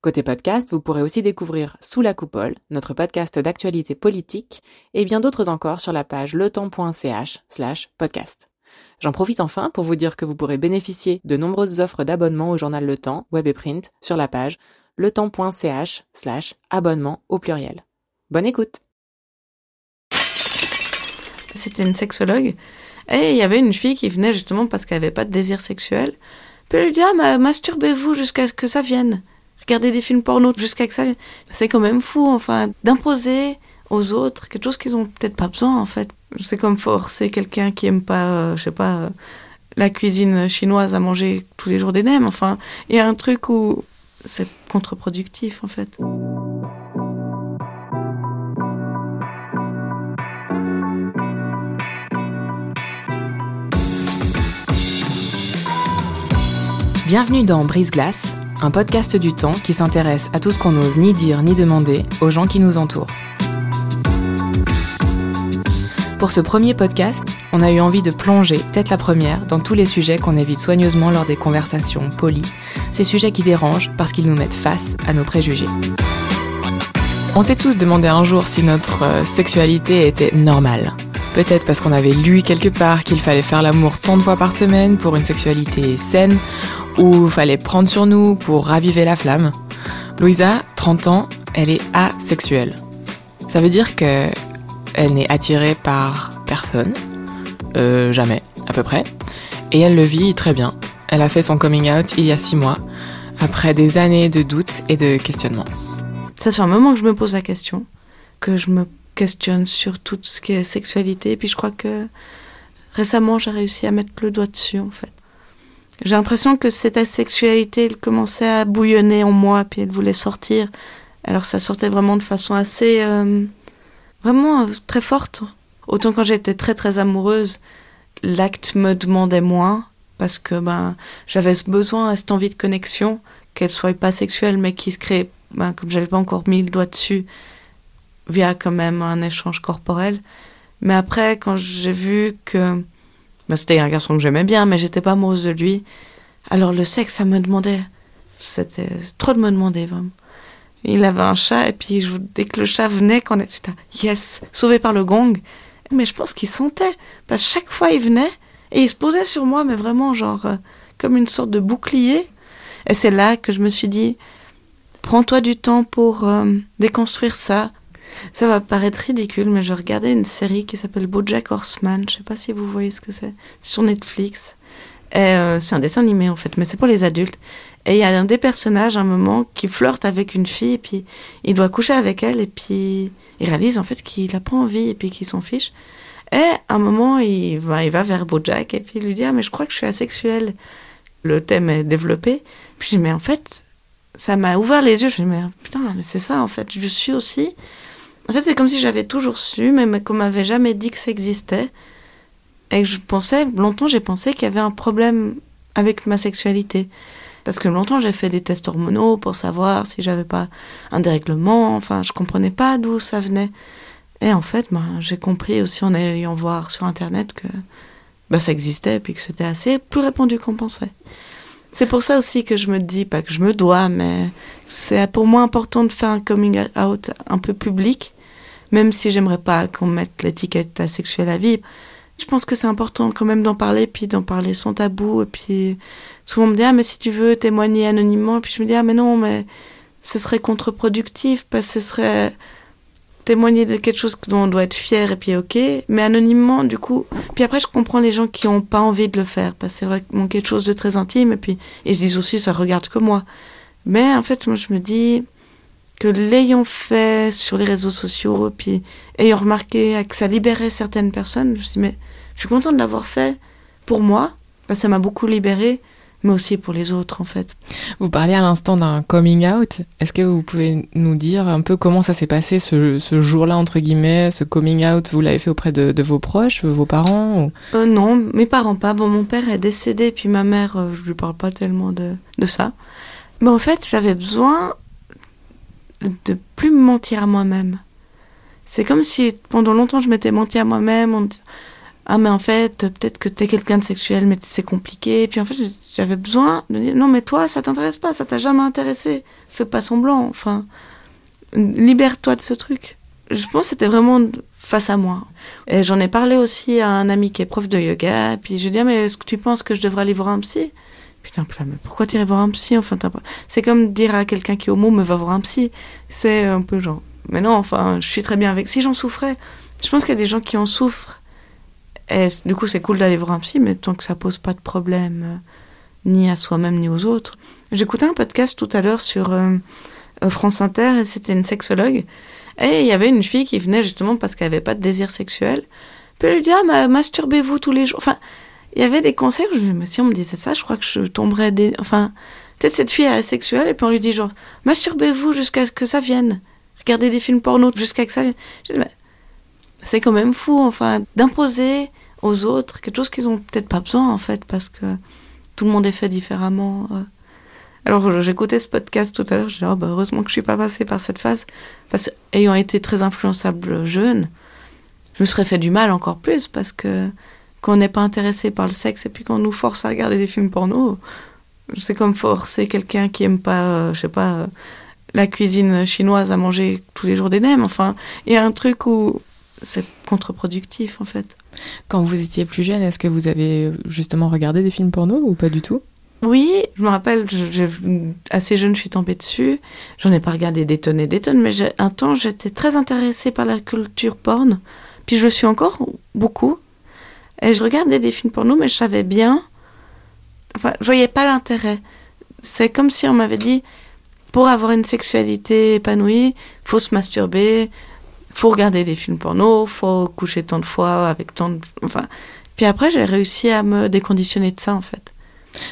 Côté podcast, vous pourrez aussi découvrir Sous la coupole, notre podcast d'actualité politique, et bien d'autres encore sur la page letemps.ch slash podcast. J'en profite enfin pour vous dire que vous pourrez bénéficier de nombreuses offres d'abonnement au journal Le Temps, web et print, sur la page letemps.ch slash abonnement au pluriel. Bonne écoute C'était une sexologue, et il y avait une fille qui venait justement parce qu'elle n'avait pas de désir sexuel. Puis elle lui dit Ah, masturbez-vous jusqu'à ce que ça vienne regarder des films porno jusqu'à que ça. C'est quand même fou, enfin, d'imposer aux autres quelque chose qu'ils ont peut-être pas besoin, en fait. C'est comme forcer quelqu'un qui aime pas, euh, je sais pas, euh, la cuisine chinoise à manger tous les jours des nems. Enfin, il y a un truc où c'est contre-productif, en fait. Bienvenue dans Brise Glace un podcast du temps qui s'intéresse à tout ce qu'on n'ose ni dire ni demander aux gens qui nous entourent. Pour ce premier podcast, on a eu envie de plonger, tête la première, dans tous les sujets qu'on évite soigneusement lors des conversations polies, ces sujets qui dérangent parce qu'ils nous mettent face à nos préjugés. On s'est tous demandé un jour si notre euh, sexualité était normale. Peut-être parce qu'on avait lu quelque part qu'il fallait faire l'amour tant de fois par semaine pour une sexualité saine, ou fallait prendre sur nous pour raviver la flamme. Louisa, 30 ans, elle est asexuelle. Ça veut dire que elle n'est attirée par personne, euh, jamais, à peu près, et elle le vit très bien. Elle a fait son coming out il y a six mois, après des années de doutes et de questionnements. Ça fait un moment que je me pose la question, que je me sur tout ce qui est sexualité, et puis je crois que récemment j'ai réussi à mettre le doigt dessus en fait. J'ai l'impression que cette asexualité, elle commençait à bouillonner en moi, puis elle voulait sortir. Alors ça sortait vraiment de façon assez... Euh, vraiment euh, très forte. Autant quand j'étais très très amoureuse, l'acte me demandait moins, parce que ben, j'avais ce besoin, cette envie de connexion, qu'elle soit pas sexuelle, mais qui se crée, ben, comme j'avais pas encore mis le doigt dessus, via quand même un échange corporel. Mais après, quand j'ai vu que bah, c'était un garçon que j'aimais bien, mais j'étais pas amoureuse de lui. Alors le sexe, ça me demandait. C'était trop de me demander, vraiment. Il avait un chat, et puis je, dès que le chat venait, quand j'étais yes, sauvé par le gong. Mais je pense qu'il sentait. Parce que chaque fois, il venait, et il se posait sur moi, mais vraiment, genre, euh, comme une sorte de bouclier. Et c'est là que je me suis dit, prends-toi du temps pour euh, déconstruire ça, ça va paraître ridicule, mais je regardais une série qui s'appelle BoJack Horseman. Je sais pas si vous voyez ce que c'est. C'est sur Netflix. Euh, c'est un dessin animé en fait, mais c'est pour les adultes. Et il y a un des personnages, à un moment, qui flirte avec une fille, et puis il doit coucher avec elle, et puis il réalise en fait qu'il n'a pas envie, et puis qu'il s'en fiche. Et à un moment, il va, il va vers Bojack, et puis il lui dit Ah, mais je crois que je suis asexuel. Le thème est développé. Puis je dis Mais en fait, ça m'a ouvert les yeux. Je dis Mais putain, mais c'est ça en fait, je suis aussi. En fait, c'est comme si j'avais toujours su, mais qu'on m'avait jamais dit que ça existait. Et que je pensais, longtemps, j'ai pensé qu'il y avait un problème avec ma sexualité. Parce que longtemps, j'ai fait des tests hormonaux pour savoir si j'avais pas un dérèglement. Enfin, je comprenais pas d'où ça venait. Et en fait, ben, j'ai compris aussi en allant voir sur Internet que ben, ça existait et puis que c'était assez plus répandu qu'on pensait. C'est pour ça aussi que je me dis, pas que je me dois, mais c'est pour moi important de faire un coming out un peu public même si j'aimerais pas qu'on mette l'étiquette asexuelle à vie. Je pense que c'est important quand même d'en parler, puis d'en parler sans tabou. Et puis souvent on me dit ah mais si tu veux témoigner anonymement, et puis je me dis ah mais non mais ce serait contre-productif parce que ce serait témoigner de quelque chose dont on doit être fier et puis ok, mais anonymement du coup. Puis après je comprends les gens qui n'ont pas envie de le faire parce que c'est vraiment quelque chose de très intime et puis ils se disent aussi ça regarde que moi. Mais en fait moi je me dis que l'ayant fait sur les réseaux sociaux, puis ayant remarqué que ça libérait certaines personnes, je me suis dit, mais je suis contente de l'avoir fait pour moi, parce que ça m'a beaucoup libérée, mais aussi pour les autres en fait. Vous parliez à l'instant d'un coming out. Est-ce que vous pouvez nous dire un peu comment ça s'est passé ce, ce jour-là, entre guillemets, ce coming out? Vous l'avez fait auprès de, de, vos proches, vos parents ou... euh, Non, mes parents pas. Bon, mon père est décédé, puis ma mère, euh, je lui parle pas tellement de, de ça. Mais en fait, j'avais besoin de plus me mentir à moi-même. C'est comme si pendant longtemps je m'étais menti à moi-même en disant ah mais en fait peut-être que t'es quelqu'un de sexuel mais c'est compliqué et puis en fait j'avais besoin de dire non mais toi ça t'intéresse pas ça t'a jamais intéressé. Fais pas semblant enfin libère-toi de ce truc je pense que c'était vraiment face à moi. Et j'en ai parlé aussi à un ami qui est prof de yoga. Et puis je lui ai dit ah, mais est-ce que tu penses que je devrais aller voir un psy? Putain, pourquoi tu irais voir un psy enfin c'est comme dire à quelqu'un qui est homo me va voir un psy c'est un peu genre mais non enfin je suis très bien avec si j'en souffrais je pense qu'il y a des gens qui en souffrent et du coup, c'est cool d'aller voir un psy, mais tant que ça pose pas de problème, euh, ni à soi-même, ni aux autres. J'écoutais un podcast tout à l'heure sur euh, France Inter, et c'était une sexologue. Et il y avait une fille qui venait justement parce qu'elle avait pas de désir sexuel. Puis elle lui dit Ah, masturbez-vous tous les jours. Enfin, il y avait des conseils où je me Si on me disait ça, je crois que je tomberais. Enfin, peut-être cette fille est asexuelle, et puis on lui dit genre Masturbez-vous jusqu'à ce que ça vienne. Regardez des films porno jusqu'à ce que ça vienne. Dis, c'est quand même fou, enfin, d'imposer aux autres quelque chose qu'ils ont peut-être pas besoin, en fait, parce que tout le monde est fait différemment. euh. Alors, j'écoutais ce podcast tout à l'heure, je dis, oh, bah, heureusement que je suis pas passée par cette phase, parce qu'ayant été très influençable jeune, je me serais fait du mal encore plus, parce que quand on n'est pas intéressé par le sexe et puis qu'on nous force à regarder des films porno, c'est comme forcer quelqu'un qui aime pas, euh, je sais pas, euh, la cuisine chinoise à manger tous les jours des nems. Enfin, il y a un truc où c'est contre-productif en fait. Quand vous étiez plus jeune, est-ce que vous avez justement regardé des films porno ou pas du tout? Oui, je me rappelle, je, je, assez jeune, je suis tombée dessus. J'en ai pas regardé des tonnes et des tonnes, mais un temps, j'étais très intéressée par la culture porn. Puis je le suis encore beaucoup. Et je regardais des films porno, mais je savais bien. Enfin, je voyais pas l'intérêt. C'est comme si on m'avait dit pour avoir une sexualité épanouie, faut se masturber, faut regarder des films porno, faut coucher tant de fois avec tant de... Enfin, puis après, j'ai réussi à me déconditionner de ça, en fait.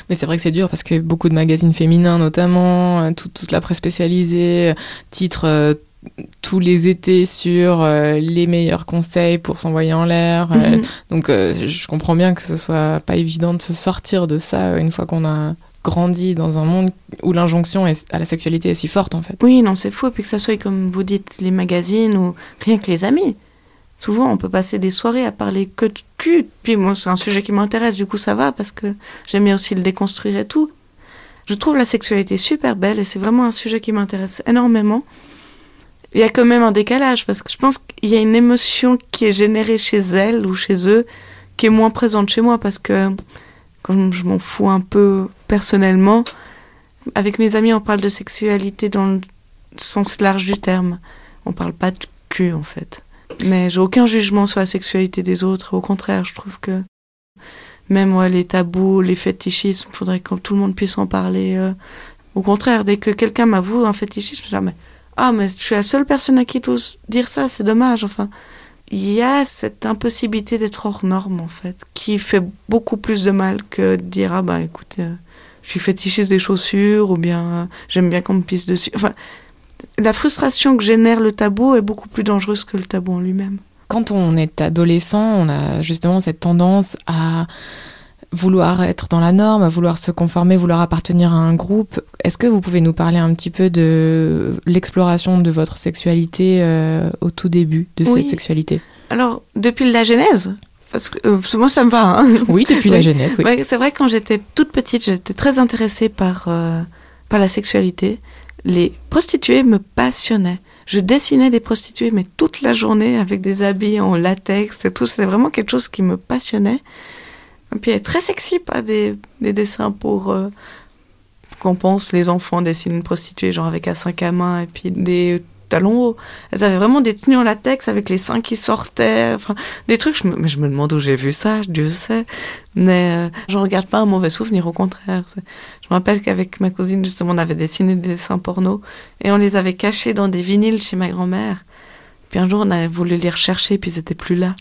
Mais c'est vrai que c'est dur parce que beaucoup de magazines féminins, notamment, tout, toute la presse spécialisée, titre euh, tous les étés sur euh, les meilleurs conseils pour s'envoyer en l'air. Mm -hmm. donc, euh, je comprends bien que ce soit pas évident de se sortir de ça une fois qu'on a grandi dans un monde où l'injonction à la sexualité est si forte en fait. Oui, non, c'est fou. Et puis que ça soit, comme vous dites, les magazines ou rien que les amis. Souvent, on peut passer des soirées à parler que de cul. Puis moi, c'est un sujet qui m'intéresse, du coup, ça va parce que j'aime bien aussi le déconstruire et tout. Je trouve la sexualité super belle et c'est vraiment un sujet qui m'intéresse énormément. Il y a quand même un décalage parce que je pense qu'il y a une émotion qui est générée chez elle ou chez eux qui est moins présente chez moi parce que quand je m'en fous un peu personnellement, avec mes amis, on parle de sexualité dans le sens large du terme. On parle pas de cul, en fait. Mais j'ai aucun jugement sur la sexualité des autres. Au contraire, je trouve que même les tabous, les fétichismes, faudrait que tout le monde puisse en parler. Euh. Au contraire, dès que quelqu'un m'avoue un fétichisme, je dis, mais, ah, mais je suis la seule personne à qui ose dire ça, c'est dommage. Enfin, il y a cette impossibilité d'être hors norme, en fait, qui fait beaucoup plus de mal que de dire, ah bah écoutez, euh, je suis fétichiste des chaussures, ou bien euh, j'aime bien qu'on me pisse dessus. Enfin, la frustration que génère le tabou est beaucoup plus dangereuse que le tabou en lui-même. Quand on est adolescent, on a justement cette tendance à vouloir être dans la norme, à vouloir se conformer, vouloir appartenir à un groupe. Est-ce que vous pouvez nous parler un petit peu de l'exploration de votre sexualité euh, au tout début de oui. cette sexualité? Alors, depuis la Genèse parce que euh, moi ça me va. Hein oui, depuis la Genèse. Oui. Ouais, c'est vrai quand j'étais toute petite, j'étais très intéressée par euh, par la sexualité. Les prostituées me passionnaient. Je dessinais des prostituées, mais toute la journée avec des habits en latex et tout. C'était vraiment quelque chose qui me passionnait. Et puis elle est très sexy, pas des, des dessins pour euh, qu'on pense les enfants dessinent une prostituée, genre avec un sac à main et puis des talons hauts. Elles avaient vraiment des tenues en latex avec les seins qui sortaient, enfin des trucs. Je mais je me demande où j'ai vu ça, Dieu sait. Mais euh, j'en regarde pas un mauvais souvenir, au contraire. Je me rappelle qu'avec ma cousine, justement, on avait dessiné des dessins porno et on les avait cachés dans des vinyles chez ma grand-mère. Puis un jour, on a voulu les rechercher, puis ils étaient plus là.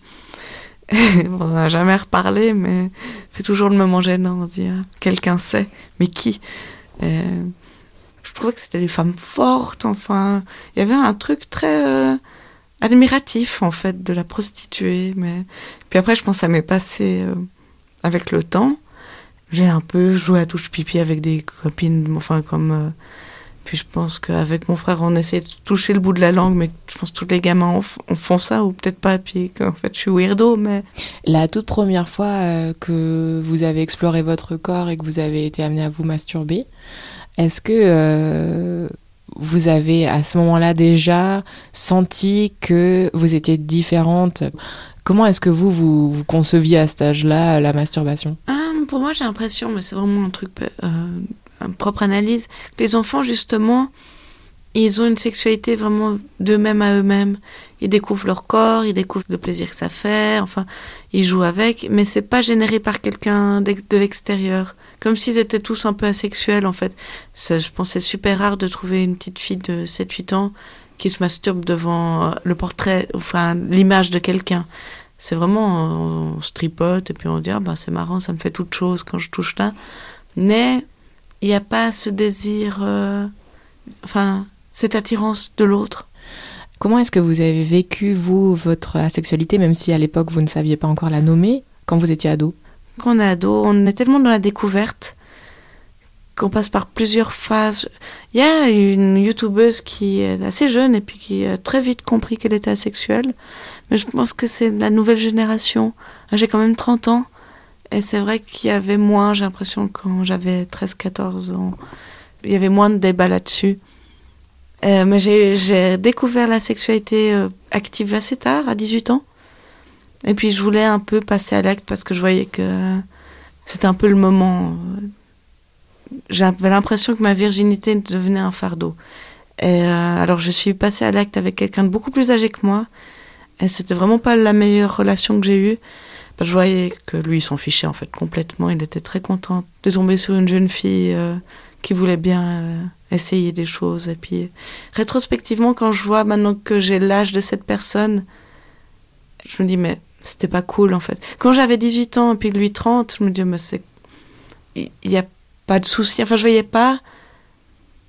on n'a jamais reparlé, mais c'est toujours le moment gênant. On dit, ah, quelqu'un sait, mais qui? Euh, Je trouvais que c'était des femmes fortes, enfin. Il y avait un truc très euh, admiratif, en fait, de la prostituée. Mais... Puis après, je pense que ça m'est passé euh, avec le temps. J'ai un peu joué à touche pipi avec des copines, enfin, comme puis je pense qu'avec mon frère, on essaie de toucher le bout de la langue, mais je pense que tous les gamins en font ça, ou peut-être pas, puis qu'en fait je suis weirdo, mais... La toute première fois euh, que vous avez exploré votre corps et que vous avez été amené à vous masturber, est-ce que euh, vous avez à ce moment-là déjà senti que vous étiez différente? Comment est-ce que vous, vous, conceviez à cet âge-là la masturbation? Ah, Pour moi, j'ai l'impression, mais c'est vraiment un truc... Euh, propre analyse, les enfants, justement, ils ont une sexualité vraiment d'eux-mêmes à eux-mêmes. Ils découvrent leur corps, ils découvrent le plaisir que ça fait, enfin, ils jouent avec, mais c'est pas généré par quelqu'un de l'extérieur. Comme s'ils étaient tous un peu asexuels, en fait. Je pense c'est super rare de trouver une petite fille de 7-8 ans qui se masturbe devant euh, le portrait, enfin, l'image de quelqu'un. C'est vraiment, on, se tripote et puis on dit, ah, bah, c'est marrant, ça me fait toute chose quand je touche là. Mais il n'y a pas ce désir, euh, enfin, cette attirance de l'autre. Comment est-ce que vous avez vécu, vous, votre asexualité, même si à l'époque vous ne saviez pas encore la nommer, quand vous étiez ado? Quand on est ado, on est tellement dans la découverte qu'on passe par plusieurs phases. Il y a une youtubeuse qui est assez jeune et puis qui a très vite compris qu'elle était asexuelle. Mais je pense que c'est la nouvelle génération. J'ai quand même 30 ans. Et c'est vrai qu'il y avait moins, j'ai l'impression, quand j'avais 13-14 ans, il y avait moins de débats là-dessus. Euh, mais j'ai découvert la sexualité euh, active assez tard, à 18 ans. Et puis je voulais un peu passer à l'acte parce que je voyais que c'était un peu le moment. J'avais l'impression que ma virginité devenait un fardeau. Et euh, alors je suis passée à l'acte avec quelqu'un de beaucoup plus âgé que moi. Et c'était vraiment pas la meilleure relation que j'ai eue. Je voyais que lui, il s'en fichait en fait complètement. Il était très content de tomber sur une jeune fille euh, qui voulait bien euh, essayer des choses. Et puis, rétrospectivement, quand je vois maintenant que j'ai l'âge de cette personne, je me dis, mais c'était pas cool en fait. Quand j'avais 18 ans et puis lui 30, je me dis, mais c'est. Il n'y a pas de souci. Enfin, je voyais pas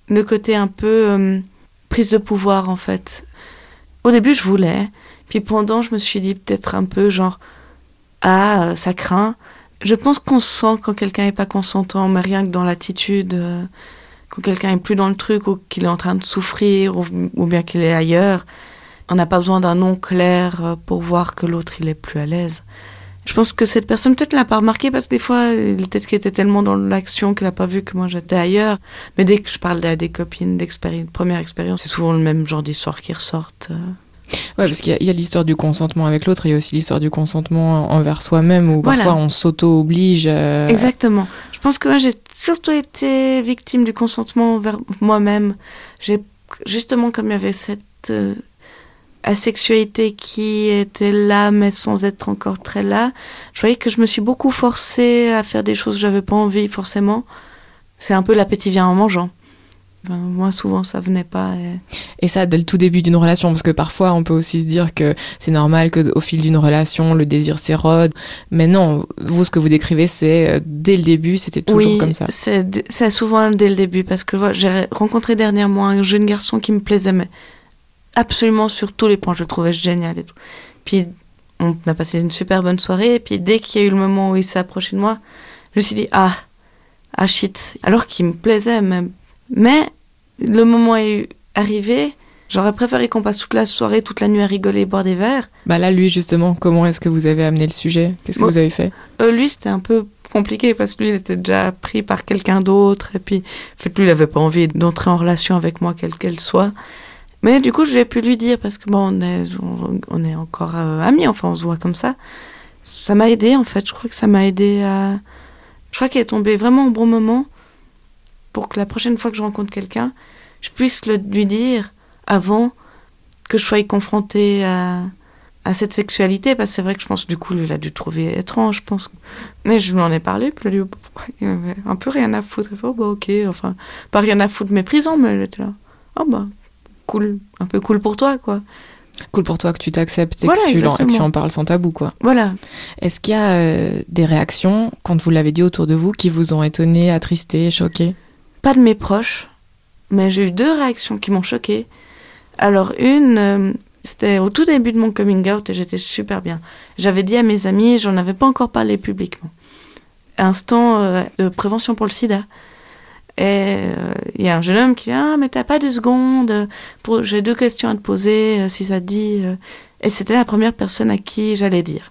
le côté un peu euh, prise de pouvoir en fait. Au début, je voulais. Puis pendant, je me suis dit peut-être un peu genre ah, euh, ça craint. Je pense qu'on sent quand quelqu'un n'est pas consentant, mais rien que dans l'attitude, euh, quand quelqu'un est plus dans le truc ou qu'il est en train de souffrir ou, bien qu'il est ailleurs, on n'a pas besoin d'un nom clair euh, pour voir que l'autre il est plus à l'aise. Je pense que cette personne peut-être l'a pas remarqué parce que des fois, peut-être qu'il était tellement dans l'action qu'il n'a pas vu que moi j'étais ailleurs. Mais dès que je parle à des copines d'expérience, première expérience, c'est souvent le même genre d'histoire qui ressortent. Ouais, parce qu'il y a, l'histoire du consentement avec l'autre, il y a aussi l'histoire du consentement envers soi-même, où parfois on s'auto-oblige. Euh, Exactement. Je pense que moi, j'ai surtout été victime du consentement envers moi-même. J'ai justement comme il y avait cette euh, asexualité qui était là, mais sans être encore très là. Je voyais que je me suis beaucoup forcée à faire des choses que j'avais pas envie forcément. C'est un peu l'appétit vient en mangeant moi, souvent, ça venait pas. Et... ça, dès le tout début d'une relation, parce que parfois, on peut aussi se dire que c'est normal qu'au fil d'une relation, le désir s'érode. Mais non, vous, ce que vous décrivez, c'est euh, dès le début, c'était toujours comme ça. C'est souvent dès le début, parce que j'ai rencontré dernièrement un jeune garçon qui me plaisait, mais absolument sur tous les points, je le trouvais génial et tout. Puis, on a passé une super bonne soirée, et puis dès qu'il y a eu le moment où il s'est approché de moi, je me suis dit, ah, ah shit. Alors qu'il me plaisait, même. Mais le moment est arrivé. J'aurais préféré qu'on passe toute la soirée, toute la nuit à rigoler et boire des verres. Bah là, lui, justement, comment est-ce que vous avez amené le sujet? Qu'est-ce que vous avez fait? euh, Lui, c'était un peu compliqué parce que lui, il était déjà pris par quelqu'un d'autre. Et puis, en fait, lui, il n'avait pas envie d'entrer en relation avec moi, quelle qu'elle soit. Mais du coup, j'ai pu lui dire parce que bon, on est, on, est encore euh, amis, enfin, on se voit comme ça. Ça m'a aidé, en fait. Je crois que ça m'a aidé à. Je crois qu'il est tombé vraiment au bon moment pour que la prochaine fois que je rencontre quelqu'un, je puisse le, lui dire avant que je sois confrontée à, à cette sexualité, parce que c'est vrai que je pense, du coup, lui, il a dû trouver étrange, je pense. Mais je lui en ai parlé, puis lui, il avait un peu rien à foutre. Il fait, oh, bah, ok, enfin, pas rien à foutre méprisant, mais il était là. Oh, bah, cool, un peu cool pour toi, quoi. Cool pour toi que tu t'acceptes et, Voilà, que tu en- et que tu exactement. en parles sans tabou, quoi. Voilà. Est-ce qu'il y a euh, des réactions, quand vous l'avez dit autour de vous, qui vous ont étonné, attristé, choqué Pas de mes proches, mais j'ai eu deux réactions qui m'ont choquée. Alors, une, euh, c'était au tout début de mon coming out et j'étais super bien. J'avais dit à mes amis, j'en avais pas encore parlé publiquement. Instant euh, de prévention pour le sida. Et euh, il y a un jeune homme qui vient, ah, mais t'as pas deux secondes, euh, pour... j'ai deux questions à te poser, euh, si ça te dit. euh. Et c'était la première personne à qui j'allais dire.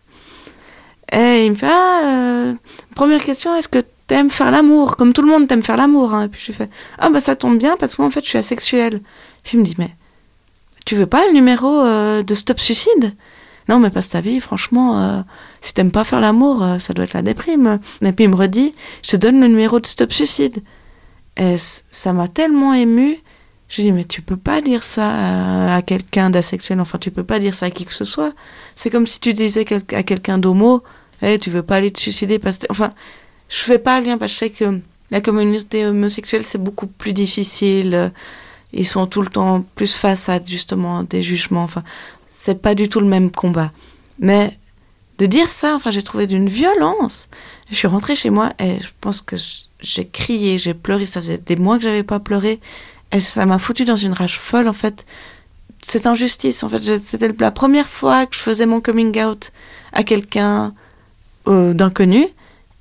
Et il me fait, ah, euh, première question, est-ce que t'aimes faire l'amour Comme tout le monde t'aime faire l'amour. Hein. Et puis je fais, ah bah ça tombe bien parce que moi en fait je suis asexuelle. Puis il me dit, mais tu veux pas le numéro euh, de Stop Suicide? Non, mais passe ta vie, franchement, euh, si t'aimes pas faire l'amour, euh, ça doit être la déprime. Et puis il me redit, je te donne le numéro de Stop Suicide. Et ça m'a tellement émue. Je lui dis, mais tu peux pas dire ça à, quelqu'un d'asexuel, enfin tu peux pas dire ça à qui que ce soit. C'est comme si tu disais à quelqu'un d'homo, Eh, tu veux pas aller te suicider parce que... Enfin, je fais pas le lien parce que je sais que la communauté homosexuelle c'est beaucoup plus difficile. Ils sont tout le temps plus face à justement des jugements. Enfin, c'est pas du tout le même combat. Mais de dire ça, enfin, j'ai trouvé d'une violence. Je suis rentrée chez moi et je pense que j'ai crié, j'ai pleuré. Ça faisait des mois que j'avais pas pleuré. Et ça m'a foutu dans une rage folle, en fait. Cette injustice, en fait. C'était la première fois que je faisais mon coming out à quelqu'un euh, d'inconnu.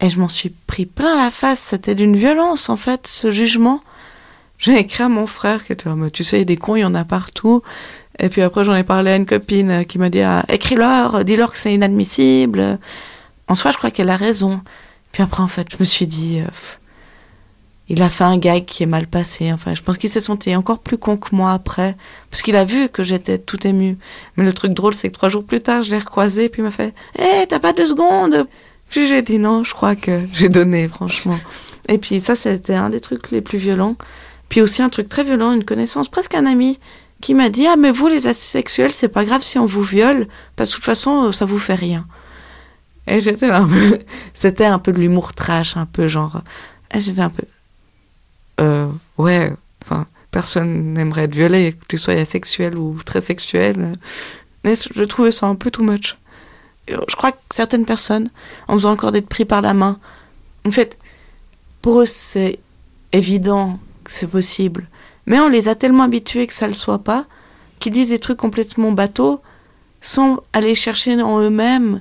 Et je m'en suis pris plein la face. C'était d'une violence, en fait, ce jugement. J'ai écrit à mon frère qui était tu sais, des cons, il y en a partout. Et puis après, j'en ai parlé à une copine qui m'a dit ah, écris-leur, dis-leur que c'est inadmissible. En soi, je crois qu'elle a raison. Puis après, en fait, je me suis dit euh, il a fait un gag qui est mal passé. Enfin, je pense qu'il s'est senti encore plus con que moi après. Parce qu'il a vu que j'étais tout émue. Mais le truc drôle, c'est que trois jours plus tard, je l'ai recroisé. Puis il m'a fait Hé, t'as pas deux secondes j'ai dit non, je crois que j'ai donné, franchement. Et puis ça, c'était un des trucs les plus violents. Puis aussi un truc très violent, une connaissance, presque un ami, qui m'a dit Ah, mais vous, les asexuels, c'est pas grave si on vous viole, parce que de toute façon, ça vous fait rien. Et j'étais là un peu. C'était un peu de l'humour trash, un peu genre. J'étais un peu. Euh, ouais, enfin, personne n'aimerait être violé, que tu sois asexuel ou très sexuel. Mais je trouvais ça un peu too much. Et Je crois que certaines personnes, en faisant encore d'être pris par la main, en fait, pour eux, c'est évident que c'est possible. Mais on les a tellement habitués que ça le soit pas, qu'ils disent des trucs complètement bateaux, sans aller chercher en eux-mêmes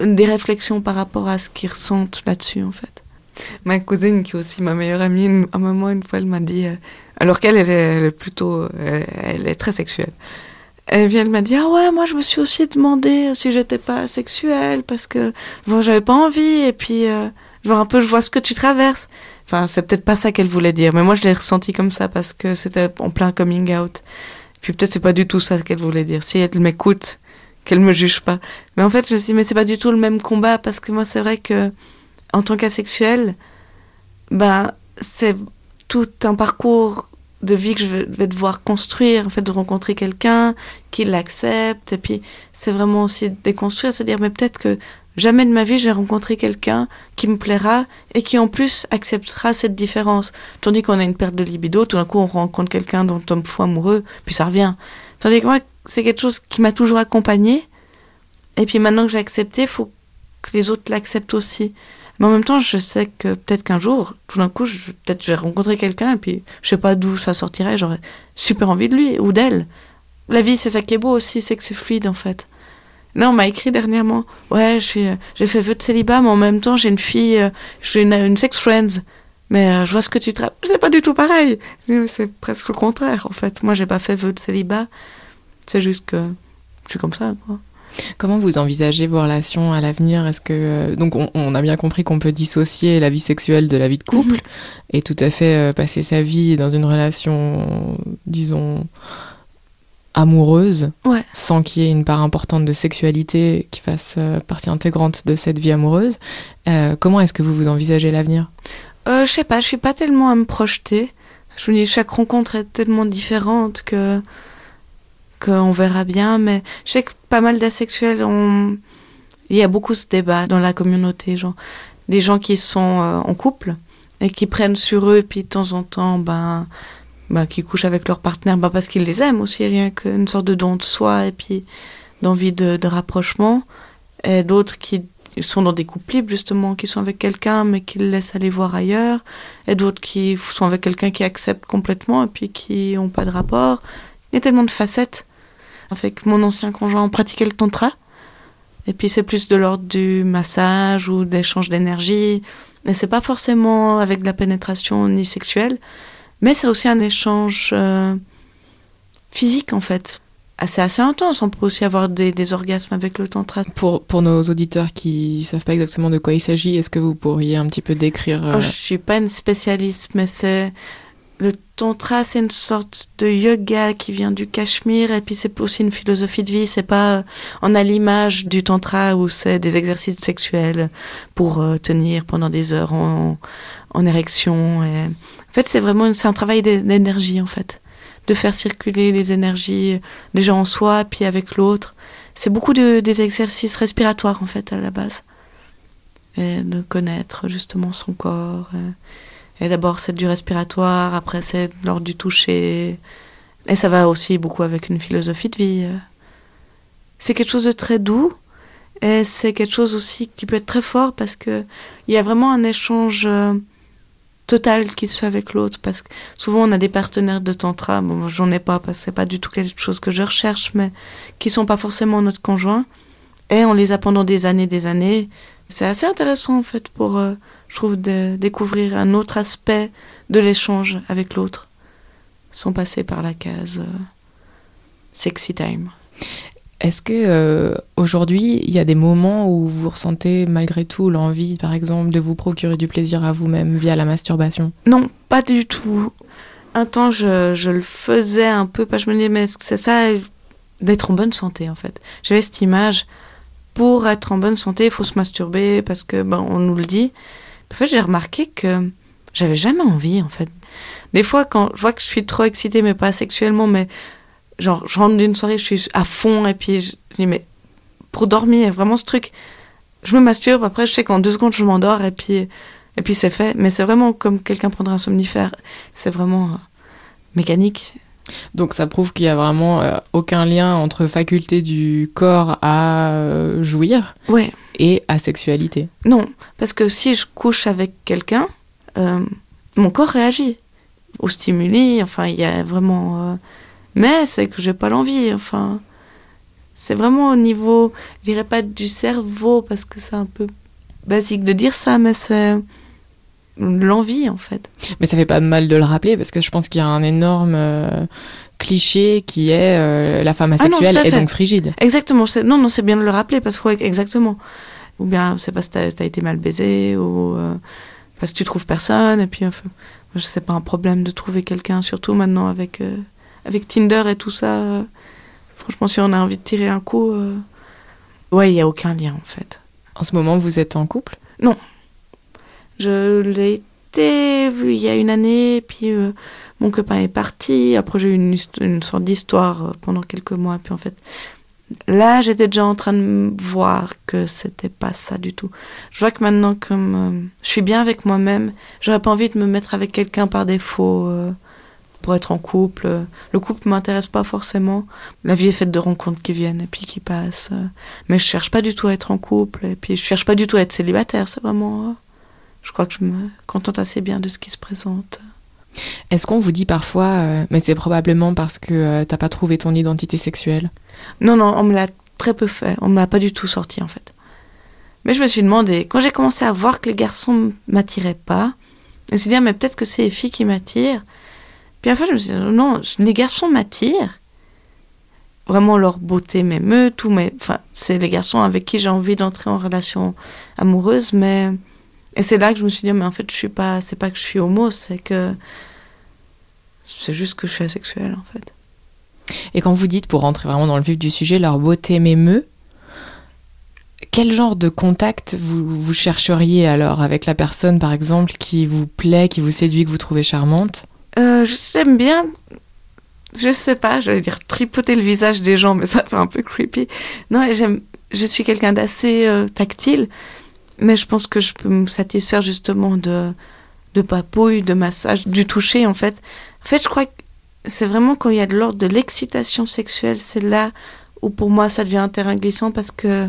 des réflexions par rapport à ce qu'ils ressentent là-dessus, en fait. Ma cousine, qui est aussi ma meilleure amie, à un moment, une fois, elle m'a dit, euh, alors qu'elle, elle est, plutôt, euh, elle est très sexuelle. Et puis elle m'a dit, ah ouais, moi je me suis aussi demandé si j'étais pas sexuelle, parce que bon, j'avais pas envie, et puis, euh, genre un peu, je vois ce que tu traverses. Enfin, c'est peut-être pas ça qu'elle voulait dire, mais moi je l'ai ressenti comme ça parce que c'était en plein coming out. Puis peut-être c'est pas du tout ça qu'elle voulait dire. Si elle m'écoute, qu'elle me juge pas. Mais en fait, je me suis dit, mais c'est pas du tout le même combat parce que moi, c'est vrai que en tant qu'asexuel, ben, c'est tout un parcours de vie que je vais devoir construire, en fait, de rencontrer quelqu'un qui l'accepte. Et puis, c'est vraiment aussi déconstruire, se dire, mais peut-être que jamais de ma vie, j'ai rencontré quelqu'un qui me plaira et qui, en plus, acceptera cette différence. Tandis qu'on a une perte de libido, tout d'un coup, on rencontre quelqu'un dont on tombe fou amoureux, puis ça revient. Tandis que moi, c'est quelque chose qui m'a toujours accompagnée. Et puis maintenant que j'ai accepté, il faut que les autres l'acceptent aussi. Mais en même temps, je sais que peut-être qu'un jour, tout d'un coup, peut-être je vais rencontrer quelqu'un et puis je sais pas d'où ça sortirait, j'aurais super envie de lui ou d'elle. La vie, c'est ça qui est beau aussi, c'est que c'est fluide en fait. Là, on m'a écrit dernièrement, ouais, j'ai fait vœu de célibat, mais en même temps, j'ai une fille, euh, je suis une, une sex friends. Mais euh, je vois ce que tu traces. C'est pas du tout pareil. C'est presque le contraire en fait. Moi, j'ai pas fait vœu de célibat. C'est juste que je suis comme ça, quoi. Comment vous envisagez vos relations à l'avenir? Est-ce que euh, donc on, on a bien compris qu'on peut dissocier la vie sexuelle de la vie de couple Mhm. et tout à fait euh, passer sa vie dans une relation, disons amoureuse, Ouais. sans qu'il y ait une part importante de sexualité qui fasse euh, partie intégrante de cette vie amoureuse. Euh, comment est-ce que vous vous envisagez l'avenir? Euh, je sais pas, je suis pas tellement à me projeter. Je me dis, chaque rencontre est tellement différente que qu'on verra bien. Mais je sais que pas mal d'asexuels. Il y a beaucoup ce débat dans la communauté, genre des gens qui sont euh, en couple et qui prennent sur eux, puis de temps en temps, ben bah, qui couchent avec leur partenaire bah, parce qu'ils les aiment aussi, rien qu'une sorte de don de soi et puis d'envie de, de rapprochement. Et d'autres qui sont dans des couples libres, justement, qui sont avec quelqu'un mais qui le laissent aller voir ailleurs. Et d'autres qui sont avec quelqu'un qui accepte complètement et puis qui n'ont pas de rapport. Il y a tellement de facettes. Avec mon ancien conjoint, on pratiquait le tantra. Et puis c'est plus de l'ordre du massage ou d'échange d'énergie. Et c'est pas forcément avec de la pénétration ni sexuelle. Mais c'est aussi un échange euh, physique en fait. C'est assez intense, on peut aussi avoir des, des, orgasmes avec le tantra. Pour, pour nos auditeurs qui savent pas exactement de quoi il s'agit, est-ce que vous pourriez un petit peu décrire euh... oh, Je suis pas une spécialiste, mais c'est le tantra, c'est une sorte de yoga qui vient du Cachemire et puis c'est aussi une philosophie de vie. C'est pas, on a l'image du tantra où c'est des exercices sexuels pour euh, tenir pendant des heures en, en érection. Et... En fait, c'est vraiment, c'est un travail d'énergie en fait, de faire circuler les énergies déjà en soi puis avec l'autre. C'est beaucoup de, des exercices respiratoires en fait à la base, et de connaître justement son corps. Et d'abord, c'est du respiratoire, après, c'est lors du toucher. Et ça va aussi beaucoup avec une philosophie de vie. C'est quelque chose de très doux. Et c'est quelque chose aussi qui peut être très fort parce que il y a vraiment un échange euh, total qui se fait avec l'autre. Parce que souvent, on a des partenaires de tantra. Bon, j'en ai pas parce que c'est pas du tout quelque chose que je recherche, mais qui sont pas forcément notre conjoint. Et on les a pendant des années, des années. C'est assez intéressant, en fait, pour, euh, je trouve, de découvrir un autre aspect de l'échange avec l'autre, sans passer par la case euh, sexy time. Est-ce que euh, aujourd'hui, il y a des moments où vous ressentez malgré tout l'envie, par exemple, de vous procurer du plaisir à vous-même via la masturbation? Non, pas du tout. Un temps, je, je le faisais un peu, pas je me disais, mais c'est ça d'être en bonne santé, en fait. J'avais cette image, pour être en bonne santé, il faut se masturber, parce que, ben, on nous le dit. En fait, j'ai remarqué que j'avais jamais envie, en fait. Des fois, quand je vois que je suis trop excitée, mais pas sexuellement, mais genre, je rentre d'une soirée, je suis à fond, et puis je, dis, mais pour dormir, vraiment ce truc, je me masturbe, après, je sais qu'en deux secondes, je m'endors, et puis, et puis c'est fait. Mais c'est vraiment comme quelqu'un prendrait un somnifère. C'est vraiment euh, mécanique. Donc ça prouve qu'il y a vraiment euh, aucun lien entre faculté du corps à euh, jouir ouais. et à sexualité. Non, parce que si je couche avec quelqu'un, euh, mon corps réagit au stimuli. Enfin, il y a vraiment. Mais c'est que j'ai pas l'envie. Enfin, c'est vraiment au niveau, je dirais pas du cerveau parce que c'est un peu basique de dire ça, mais c'est l'envie en fait. Mais ça fait pas mal de le rappeler parce que je pense qu'il y a un énorme euh, cliché qui est euh, la femme asexuelle Ah non, à est donc frigide. Exactement. c'est- Non, non, c'est bien de le rappeler parce que ouais, exactement. Ou bien c'est parce que t'as as été mal baisé ou euh, parce que tu trouves personne et puis enfin, moi, c'est pas un problème de trouver quelqu'un, surtout maintenant avec avec Tinder et tout ça. franchement, si on a envie de tirer un coup, ouais, il y a aucun lien en fait. En ce moment, vous êtes en couple? Je l'ai été il y a une année, puis euh, mon copain est parti. Après, j'ai eu une, sorte d'histoire euh, pendant quelques mois. Puis en fait, là, j'étais déjà en train de voir que c'était pas ça du tout. Je vois que maintenant, comme euh, je suis bien avec moi-même, j'aurais pas envie de me mettre avec quelqu'un par défaut euh, pour être en couple. Le couple m'intéresse pas forcément. La vie est faite de rencontres qui viennent et puis qui passent. Mais je cherche pas du tout à être en couple. Et puis je cherche pas du tout à être célibataire. C'est vraiment. Je crois que je me contente assez bien de ce qui se présente. Est-ce qu'on vous dit parfois, euh, mais c'est probablement parce que euh, t'as pas trouvé ton identité sexuelle? Non, non, on me l'a très peu fait. On me l'a pas du tout sorti, en fait. Mais je me suis demandé, quand j'ai commencé à voir que les garçons m'attiraient pas, je me suis dit, ah, mais peut-être que c'est les filles qui m'attirent. Puis enfin, je me suis dit, non, les garçons m'attirent. Vraiment, leur beauté m'émeut, tout, mais enfin, c'est les garçons avec qui j'ai envie d'entrer en relation amoureuse, mais. Et c'est là que je me suis dit, mais en fait, je suis pas. C'est pas que je suis homo, c'est que. C'est juste que je suis asexuelle, en fait. Et quand vous dites, pour rentrer vraiment dans le vif du sujet, leur beauté m'émeut, quel genre de contact vous, vous chercheriez alors avec la personne, par exemple, qui vous plaît, qui vous séduit, que vous trouvez charmante? Euh, J'aime bien, je sais pas, j'allais dire tripoter le visage des gens, mais ça fait un peu creepy. Non, j'aime, je suis quelqu'un d'assez euh, tactile, mais je pense que je peux me satisfaire justement de, de papouille, de massage, du toucher en fait. En fait, je crois que c'est vraiment quand il y a de l'ordre de l'excitation sexuelle, c'est là où pour moi ça devient un terrain glissant parce que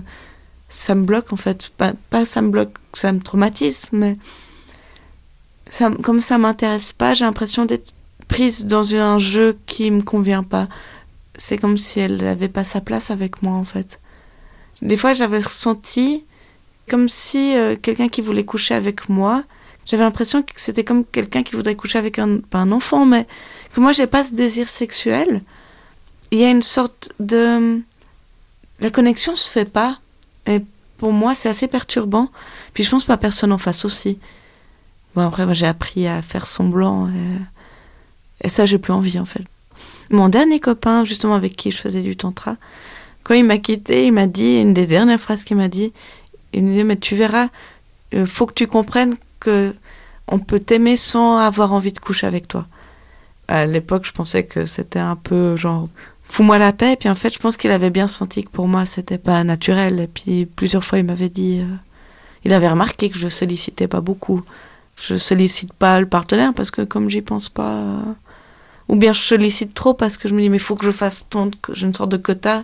ça me bloque en fait. Pas, pas ça me bloque, ça me traumatise, mais ça, comme ça m'intéresse pas, j'ai l'impression d'être prise dans un jeu qui me convient pas. C'est comme si elle n'avait pas sa place avec moi en fait. Des fois j'avais ressenti comme si euh, quelqu'un qui voulait coucher avec moi, j'avais l'impression que c'était comme quelqu'un qui voudrait coucher avec un, pas un enfant, mais que moi j'ai pas ce désir sexuel. Il y a une sorte de la connexion se fait pas et pour moi c'est assez perturbant. Puis je pense pas personne en face aussi. Bon après moi j'ai appris à faire semblant et, et ça j'ai plus envie en fait. Mon dernier copain justement avec qui je faisais du tantra, quand il m'a quitté, il m'a dit une des dernières phrases qu'il m'a dit, il me dit mais tu verras, il faut que tu comprennes que on peut t'aimer sans avoir envie de coucher avec toi. À l'époque, je pensais que c'était un peu genre fous-moi la paix. Et puis en fait, je pense qu'il avait bien senti que pour moi, c'était pas naturel. Et puis plusieurs fois, il m'avait dit, euh, il avait remarqué que je sollicitais pas beaucoup. Je sollicite pas le partenaire parce que comme j'y pense pas, euh, ou bien je sollicite trop parce que je me dis mais faut que je fasse tant, une sorte de quota.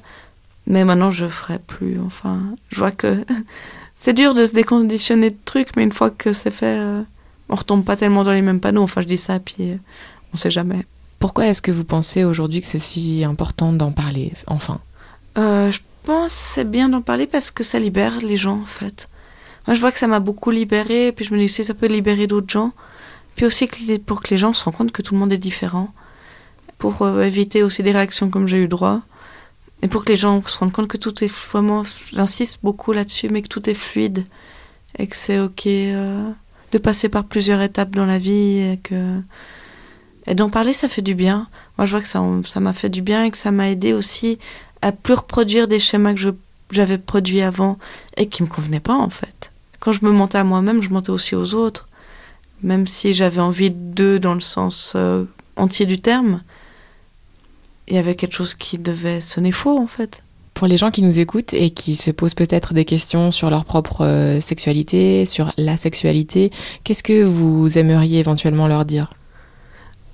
Mais maintenant, je ferai plus. Enfin, je vois que c'est dur de se déconditionner de trucs, mais une fois que c'est fait, euh, on retombe pas tellement dans les mêmes panneaux. Enfin, je dis ça, puis euh, on sait jamais. Pourquoi est-ce que vous pensez aujourd'hui que c'est si important d'en parler, enfin? Euh, Je pense que c'est bien d'en parler parce que ça libère les gens, en fait. Moi, je vois que ça m'a beaucoup libéré, puis je me dis si ça peut libérer d'autres gens. Puis aussi pour que les gens se rendent compte que tout le monde est différent. Pour éviter aussi des réactions comme j'ai eu droit. Et pour que les gens se rendent compte que tout est vraiment, j'insiste beaucoup là-dessus, mais que tout est fluide et que c'est ok euh, de passer par plusieurs étapes dans la vie et d'en parler, ça fait du bien. Moi, je vois que ça, ça m'a fait du bien et que ça m'a aidé aussi à plus reproduire des schémas que j'avais produits avant et qui me convenaient pas en fait. Quand je me montais à moi-même, je montais aussi aux autres, même si j'avais envie d'eux dans le sens euh, entier du terme il y avait quelque chose qui devait sonner faux en fait. Pour les gens qui nous écoutent et qui se posent peut-être des questions sur leur propre euh, sexualité, sur la sexualité, qu'est-ce que vous aimeriez éventuellement leur dire?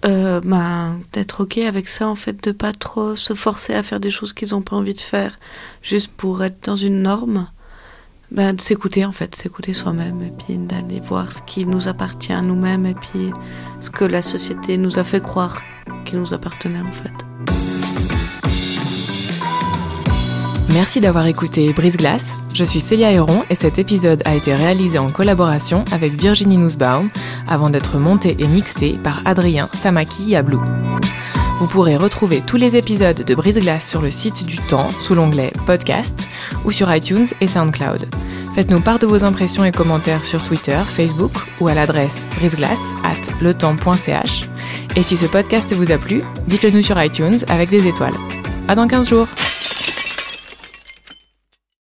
Euh, bah, d'être ok avec ça en fait de pas trop se forcer à faire des choses qu'ils n'ont pas envie de faire juste pour être dans une norme. Bah, de s'écouter en fait s'écouter soi-même et puis d'aller voir ce qui nous appartient à nous-mêmes et puis ce que la société nous a fait croire qu'il nous appartenait en fait Merci d'avoir écouté Brise Glace. Je suis Célia Héron et cet épisode a été réalisé en collaboration avec Virginie Nussbaum avant d'être monté et mixé par Adrien Samaki Yablou. Vous pourrez retrouver tous les épisodes de Brise Glace sur le site du Temps sous l'onglet Podcast ou sur iTunes et SoundCloud. Faites-nous part de vos impressions et commentaires sur Twitter, Facebook ou à l'adresse briseglace at. Et si ce podcast vous a plu, dites-le nous sur iTunes avec des étoiles. À dans 15 jours!